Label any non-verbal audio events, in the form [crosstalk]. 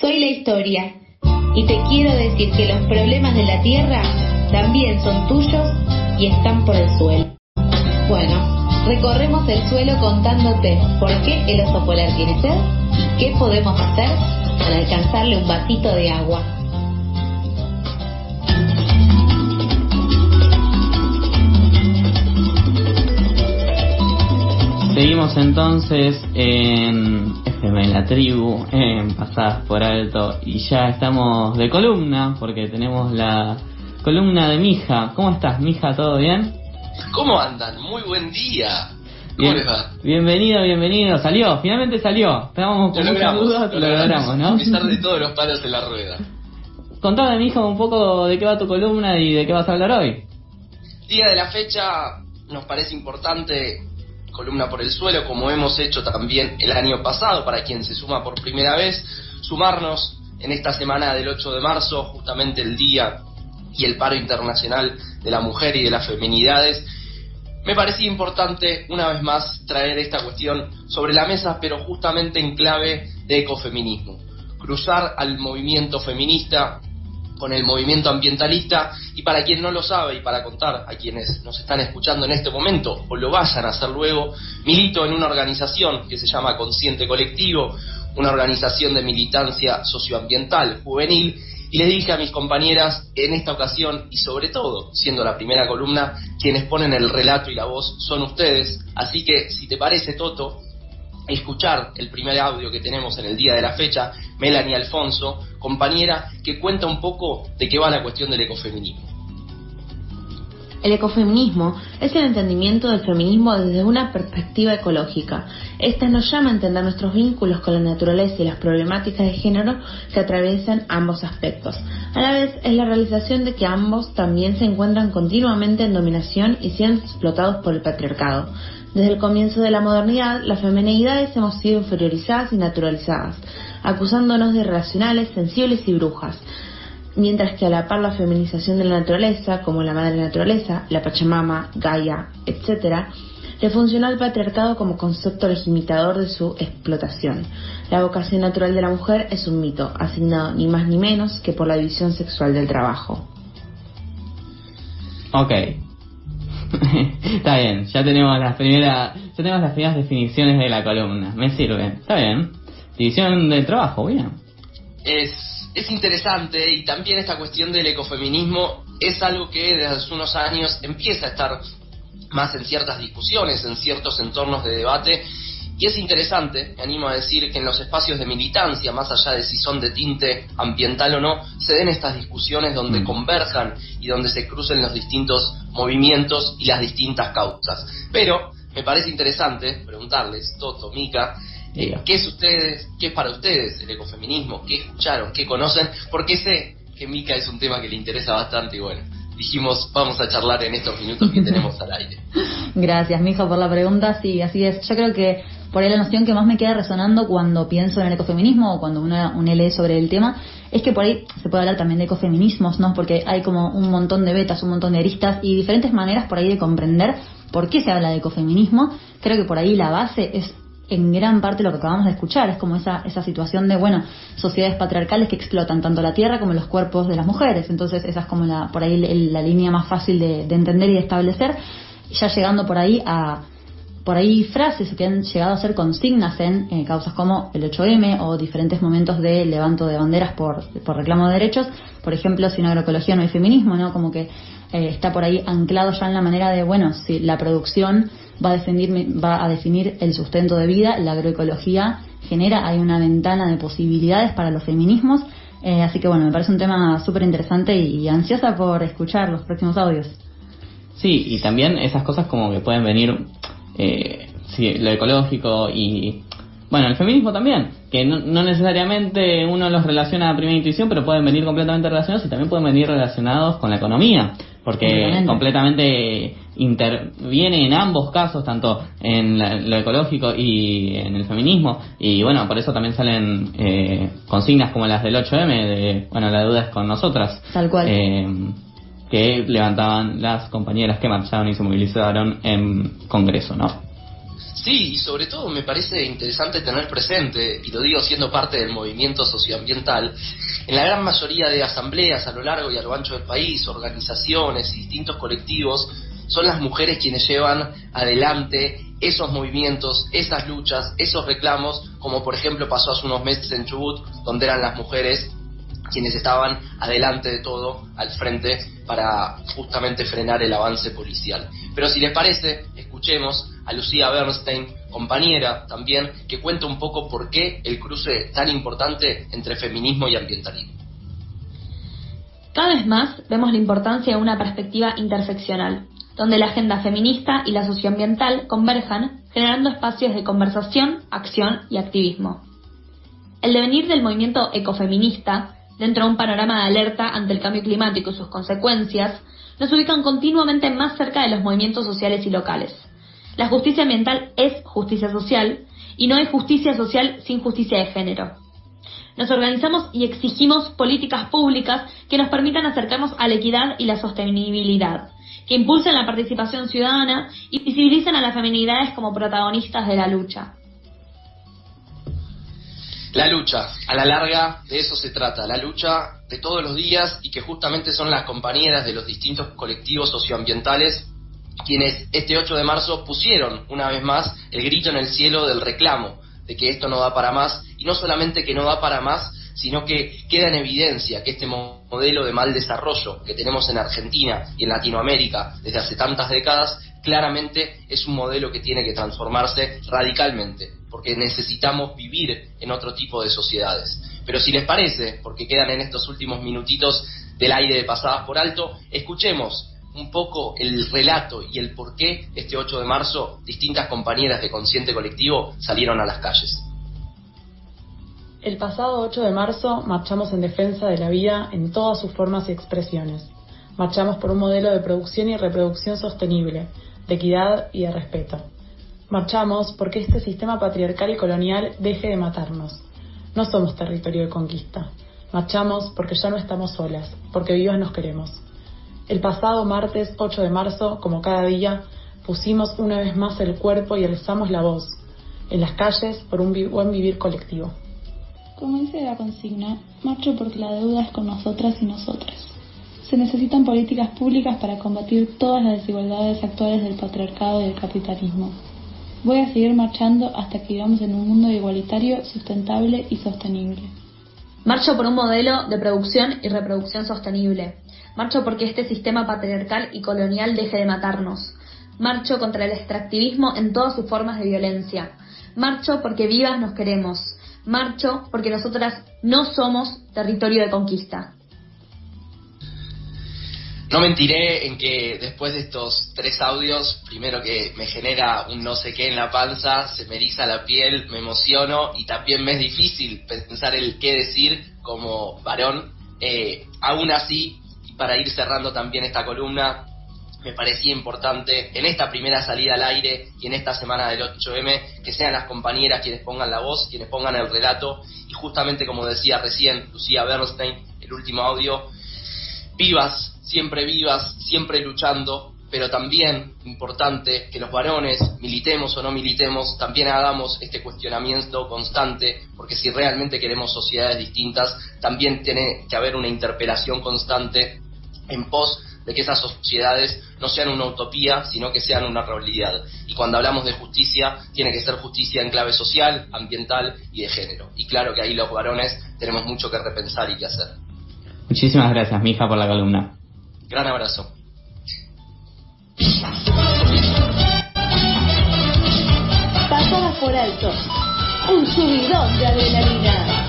Soy la historia y te quiero decir que los problemas de la tierra también son tuyos y están por el suelo. Bueno, recorremos el suelo contándote por qué el oso polar tiene sed y qué podemos hacer para alcanzarle un vasito de agua. Seguimos entonces en FM La Tribu, en Pasadas por Alto, y ya estamos de columna, porque tenemos la columna de Mija. ¿Cómo estás, Mija? ¿Todo bien? ¿Cómo andan? Muy buen día. ¿Cómo les va? Bienvenido, bienvenido. Salió, finalmente salió. Estábamos con muchas dudas, lo logramos, ¿no? A pesar de todos los palos en la rueda. Contame, Mija, un poco de qué va tu columna y de qué vas a hablar hoy. Día de la fecha, nos parece importante columna por el suelo, como hemos hecho también el año pasado, para quien se suma por primera vez, sumarnos en esta semana del 8 de marzo, justamente el día y el paro internacional de la mujer y de las feminidades, me parecía importante una vez más traer esta cuestión sobre la mesa, pero justamente en clave de ecofeminismo. Cruzar al movimiento feminista con el movimiento ambientalista y para quien no lo sabe y para contar a quienes nos están escuchando en este momento o lo vayan a hacer luego, milito en una organización que se llama Consciente Colectivo, una organización de militancia socioambiental juvenil y les dije a mis compañeras en esta ocasión y sobre todo, siendo la primera columna, quienes ponen el relato y la voz son ustedes, así que si te parece Toto, escuchar el primer audio que tenemos en el día de la fecha, Melanie Alfonso, compañera que cuenta un poco de qué va la cuestión del ecofeminismo. El ecofeminismo es el entendimiento del feminismo desde una perspectiva ecológica. Esta nos llama a entender nuestros vínculos con la naturaleza y las problemáticas de género que atraviesan ambos aspectos. A la vez es la realización de que ambos también se encuentran continuamente en dominación y siendo explotados por el patriarcado. Desde el comienzo de la modernidad, las femenidades hemos sido inferiorizadas y naturalizadas, acusándonos de irracionales, sensibles y brujas. Mientras que a la par la feminización de la naturaleza, como la madre naturaleza, la Pachamama, Gaia, etc., le funcionó al patriarcado como concepto legitimador de su explotación. La vocación natural de la mujer es un mito, asignado ni más ni menos que por la división sexual del trabajo. Ok, [laughs] Está bien, ya tenemos las primeras, ya tenemos las primeras definiciones de la columna. Me sirve. Está bien. División del trabajo, bien. Es, es interesante y también esta cuestión del ecofeminismo es algo que desde hace unos años empieza a estar más en ciertas discusiones, en ciertos entornos de debate y es interesante, me animo a decir, que en los espacios de militancia, más allá de si son de tinte ambiental o no, se den estas discusiones donde mm. converjan y donde se crucen los distintos movimientos y las distintas causas. Pero me parece interesante preguntarles, Toto, Mica, eh, ¿qué es ustedes, qué es para ustedes el ecofeminismo? ¿Qué escucharon? ¿Qué conocen? Porque sé que Mica es un tema que le interesa bastante y bueno, dijimos vamos a charlar en estos minutos que tenemos al aire. [laughs] Gracias, Mija, por la pregunta. Sí, así es. Yo creo que por ahí la noción que más me queda resonando cuando pienso en el ecofeminismo o cuando uno, lee sobre el tema es que por ahí se puede hablar también de ecofeminismos, ¿no? Porque hay como un montón de betas, un montón de aristas y diferentes maneras por ahí de comprender por qué se habla de ecofeminismo. Creo que por ahí la base es en gran parte lo que acabamos de escuchar, es como esa, esa situación de, bueno, sociedades patriarcales que explotan tanto la tierra como los cuerpos de las mujeres. Entonces esa es como la, por ahí la línea más fácil de, de entender y de establecer. Ya llegando por ahí a por ahí frases que han llegado a ser consignas en eh, causas como el 8M o diferentes momentos de levanto de banderas por, por reclamo de derechos. Por ejemplo, sin agroecología no hay feminismo, ¿no? Como que eh, está por ahí anclado ya en la manera de, bueno, si la producción va a, definir, va a definir el sustento de vida, la agroecología genera, hay una ventana de posibilidades para los feminismos. Eh, así que bueno, me parece un tema súper interesante y ansiosa por escuchar los próximos audios. Sí, y también esas cosas como que pueden venir eh, sí, lo ecológico y bueno, el feminismo también, que no, necesariamente uno los relaciona a primera intuición, pero pueden venir completamente relacionados y también pueden venir relacionados con la economía, porque completamente interviene en ambos casos, tanto en lo ecológico y en el feminismo, y bueno, por eso también salen eh, consignas como las del 8M, de, bueno, la duda es con nosotras. Tal cual. Eh, que levantaban las compañeras que marcharon y se movilizaron en Congreso, ¿no? Sí, y sobre todo me parece interesante tener presente, y lo digo siendo parte del movimiento socioambiental, en la gran mayoría de asambleas a lo largo y a lo ancho del país, organizaciones y distintos colectivos, son las mujeres quienes llevan adelante esos movimientos, esas luchas, esos reclamos, como por ejemplo pasó hace unos meses en Chubut, donde eran las mujeres quienes estaban adelante de todo, al frente, para justamente frenar el avance policial. Pero si les parece, escuchemos a Lucía Bernstein, compañera también, que cuenta un poco por qué el cruce tan importante entre feminismo y ambientalismo. Cada vez más vemos la importancia de una perspectiva interseccional, donde la agenda feminista y la socioambiental converjan, generando espacios de conversación, acción y activismo. El devenir del movimiento ecofeminista, dentro de un panorama de alerta ante el cambio climático y sus consecuencias, nos ubican continuamente más cerca de los movimientos sociales y locales. La justicia ambiental es justicia social y no hay justicia social sin justicia de género. Nos organizamos y exigimos políticas públicas que nos permitan acercarnos a la equidad y la sostenibilidad, que impulsen la participación ciudadana y visibilicen a las feminidades como protagonistas de la lucha. La lucha, a la larga de eso se trata, la lucha de todos los días y que justamente son las compañeras de los distintos colectivos socioambientales quienes este 8 de marzo pusieron una vez más el grito en el cielo del reclamo de que esto no da para más. Y no solamente que no da para más, sino que queda en evidencia que este modelo de mal desarrollo que tenemos en Argentina y en Latinoamérica desde hace tantas décadas, claramente es un modelo que tiene que transformarse radicalmente, porque necesitamos vivir en otro tipo de sociedades. Pero si les parece, porque quedan en estos últimos minutitos del aire de pasadas por alto, escuchemos un poco el relato y el por qué este 8 de marzo distintas compañeras de Consciente Colectivo salieron a las calles. El pasado 8 de marzo marchamos en defensa de la vida en todas sus formas y expresiones. Marchamos por un modelo de producción y reproducción sostenible, de equidad y de respeto. Marchamos porque este sistema patriarcal y colonial deje de matarnos. No somos territorio de conquista. Marchamos porque ya no estamos solas, porque vivas nos queremos. El pasado martes 8 de marzo, como cada día, pusimos una vez más el cuerpo y alzamos la voz en las calles por un buen vivir colectivo. Como dice la consigna, marcho porque la deuda es con nosotras y nosotras. Se necesitan políticas públicas para combatir todas las desigualdades actuales del patriarcado y del capitalismo. Voy a seguir marchando hasta que vivamos en un mundo igualitario, sustentable y sostenible. Marcho por un modelo de producción y reproducción sostenible. Marcho porque este sistema patriarcal y colonial deje de matarnos. Marcho contra el extractivismo en todas sus formas de violencia. Marcho porque vivas nos queremos marcho porque nosotras no somos territorio de conquista. No mentiré en que después de estos tres audios, primero que me genera un no sé qué en la panza, se me eriza la piel, me emociono y también me es difícil pensar el qué decir como varón. Eh, aún así, para ir cerrando también esta columna, me parecía importante en esta primera salida al aire y en esta semana del 8M que sean las compañeras quienes pongan la voz, quienes pongan el relato y justamente como decía recién Lucía Bernstein, el último audio, vivas, siempre vivas, siempre luchando, pero también importante que los varones, militemos o no militemos, también hagamos este cuestionamiento constante, porque si realmente queremos sociedades distintas, también tiene que haber una interpelación constante en pos de que esas sociedades no sean una utopía, sino que sean una realidad. Y cuando hablamos de justicia, tiene que ser justicia en clave social, ambiental y de género. Y claro que ahí los varones tenemos mucho que repensar y que hacer. Muchísimas gracias, mija, por la columna. Gran abrazo. Pasadas por alto. Un subidón de adrenalina.